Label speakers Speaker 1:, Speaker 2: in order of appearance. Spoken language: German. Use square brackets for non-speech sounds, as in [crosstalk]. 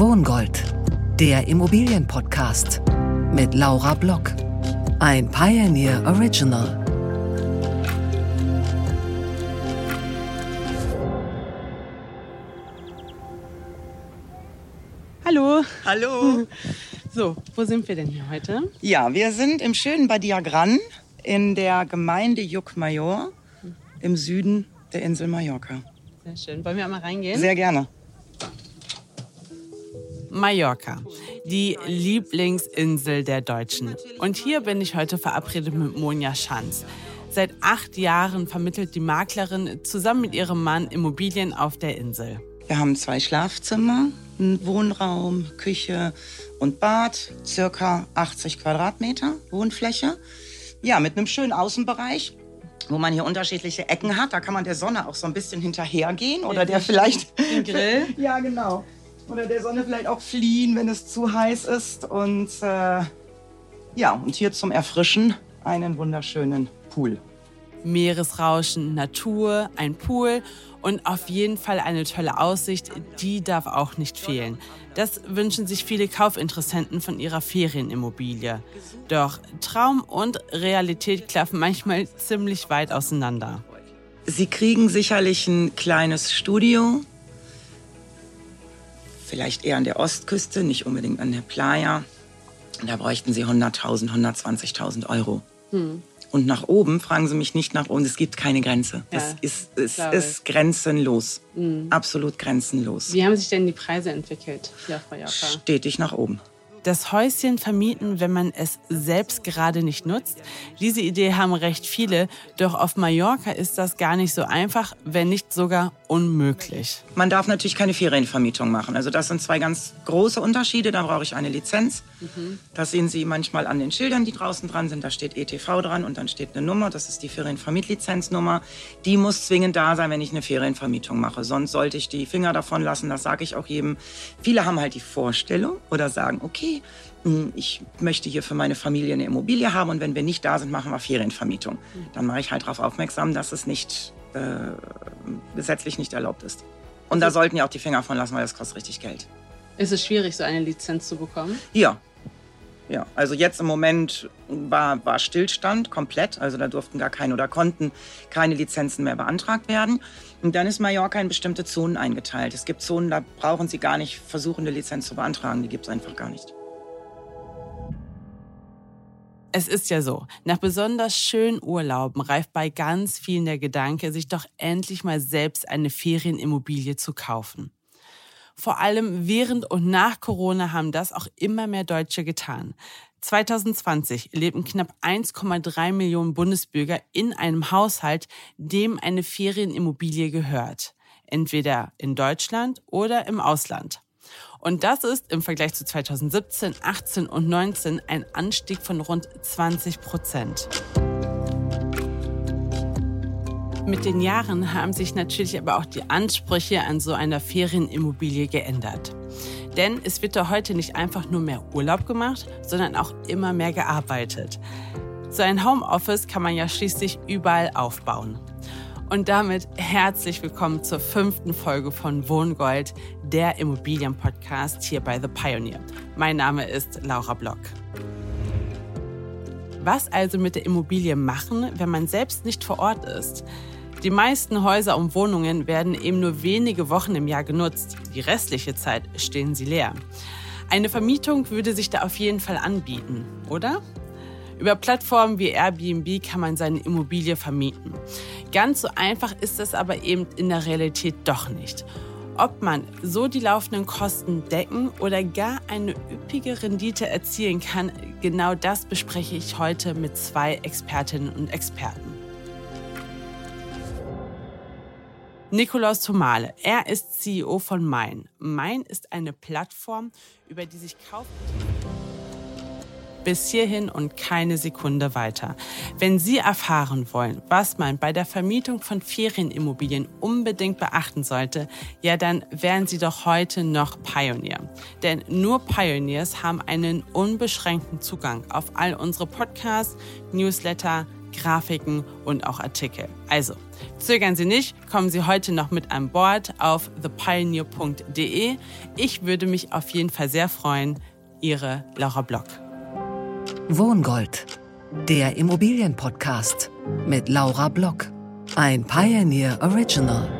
Speaker 1: Wohngold, der Immobilienpodcast mit Laura Block. Ein Pioneer Original.
Speaker 2: Hallo.
Speaker 3: Hallo. [laughs]
Speaker 2: So, wo sind wir denn hier heute?
Speaker 3: Ja, wir sind im schönen Badiagran in der Gemeinde Juckmajor im Süden der Insel Mallorca.
Speaker 2: Sehr schön. Wollen wir einmal reingehen?
Speaker 3: Sehr gerne.
Speaker 2: Mallorca, die Lieblingsinsel der Deutschen. Und hier bin ich heute verabredet mit Monja Schanz. Seit acht Jahren vermittelt die Maklerin zusammen mit ihrem Mann Immobilien auf der Insel.
Speaker 3: Wir haben zwei Schlafzimmer, einen Wohnraum, Küche und Bad, circa 80 Quadratmeter Wohnfläche. Ja, mit einem schönen Außenbereich, wo man hier unterschiedliche Ecken hat. Da kann man der Sonne auch so ein bisschen hinterhergehen oder der vielleicht...
Speaker 2: Den Grill? [laughs]
Speaker 3: ja, genau. Oder der Sonne vielleicht auch fliehen, wenn es zu heiß ist. Und äh, ja, und hier zum Erfrischen einen wunderschönen Pool.
Speaker 2: Meeresrauschen, Natur, ein Pool und auf jeden Fall eine tolle Aussicht, die darf auch nicht fehlen. Das wünschen sich viele Kaufinteressenten von ihrer Ferienimmobilie. Doch Traum und Realität klaffen manchmal ziemlich weit auseinander.
Speaker 3: Sie kriegen sicherlich ein kleines Studio, vielleicht eher an der Ostküste, nicht unbedingt an der Playa. Da bräuchten Sie 100.000, 120.000 Euro. Hm. Und nach oben fragen Sie mich nicht nach oben. Es gibt keine Grenze. Ja, es ist, es ist grenzenlos. Mhm. Absolut grenzenlos.
Speaker 2: Wie haben sich denn die Preise entwickelt auf Mallorca?
Speaker 3: Stetig nach oben
Speaker 2: das Häuschen vermieten, wenn man es selbst gerade nicht nutzt. Diese Idee haben recht viele, doch auf Mallorca ist das gar nicht so einfach, wenn nicht sogar unmöglich.
Speaker 3: Man darf natürlich keine Ferienvermietung machen. Also das sind zwei ganz große Unterschiede. Da brauche ich eine Lizenz. Mhm. Das sehen Sie manchmal an den Schildern, die draußen dran sind. Da steht ETV dran und dann steht eine Nummer. Das ist die Ferienvermietlizenznummer. Die muss zwingend da sein, wenn ich eine Ferienvermietung mache. Sonst sollte ich die Finger davon lassen. Das sage ich auch jedem. Viele haben halt die Vorstellung oder sagen, okay, hm, ich möchte hier für meine Familie eine Immobilie haben und wenn wir nicht da sind, machen wir Ferienvermietung. Dann mache ich halt darauf aufmerksam, dass es nicht äh, gesetzlich nicht erlaubt ist. Und da sollten ja auch die Finger von lassen, weil das kostet richtig Geld.
Speaker 2: Ist es schwierig, so eine Lizenz zu bekommen?
Speaker 3: Ja. Ja, also jetzt im Moment war, war Stillstand komplett. Also da durften gar keine oder konnten keine Lizenzen mehr beantragt werden. Und dann ist Mallorca in bestimmte Zonen eingeteilt. Es gibt Zonen, da brauchen Sie gar nicht versuchen, eine Lizenz zu beantragen. Die gibt es einfach gar nicht.
Speaker 2: Es ist ja so, nach besonders schönen Urlauben reift bei ganz vielen der Gedanke, sich doch endlich mal selbst eine Ferienimmobilie zu kaufen. Vor allem während und nach Corona haben das auch immer mehr Deutsche getan. 2020 lebten knapp 1,3 Millionen Bundesbürger in einem Haushalt, dem eine Ferienimmobilie gehört. Entweder in Deutschland oder im Ausland. Und das ist im Vergleich zu 2017, 18 und 19 ein Anstieg von rund 20 Prozent. Mit den Jahren haben sich natürlich aber auch die Ansprüche an so einer Ferienimmobilie geändert. Denn es wird da heute nicht einfach nur mehr Urlaub gemacht, sondern auch immer mehr gearbeitet. So ein Homeoffice kann man ja schließlich überall aufbauen. Und damit herzlich willkommen zur fünften Folge von Wohngold, der Immobilienpodcast hier bei The Pioneer. Mein Name ist Laura Block. Was also mit der Immobilie machen, wenn man selbst nicht vor Ort ist? Die meisten Häuser und Wohnungen werden eben nur wenige Wochen im Jahr genutzt. Die restliche Zeit stehen sie leer. Eine Vermietung würde sich da auf jeden Fall anbieten, oder? Über Plattformen wie Airbnb kann man seine Immobilie vermieten. Ganz so einfach ist das aber eben in der Realität doch nicht. Ob man so die laufenden Kosten decken oder gar eine üppige Rendite erzielen kann, genau das bespreche ich heute mit zwei Expertinnen und Experten. Nikolaus Tomale, er ist CEO von Mein. Mein ist eine Plattform, über die sich Kauf bis hierhin und keine Sekunde weiter. Wenn Sie erfahren wollen, was man bei der Vermietung von Ferienimmobilien unbedingt beachten sollte, ja dann wären Sie doch heute noch Pioneer. Denn nur Pioneers haben einen unbeschränkten Zugang auf all unsere Podcasts, Newsletter, Grafiken und auch Artikel. Also, zögern Sie nicht, kommen Sie heute noch mit an Bord auf thepioneer.de. Ich würde mich auf jeden Fall sehr freuen. Ihre Laura Block.
Speaker 1: Wohngold, der Immobilienpodcast mit Laura Block. Ein Pioneer Original.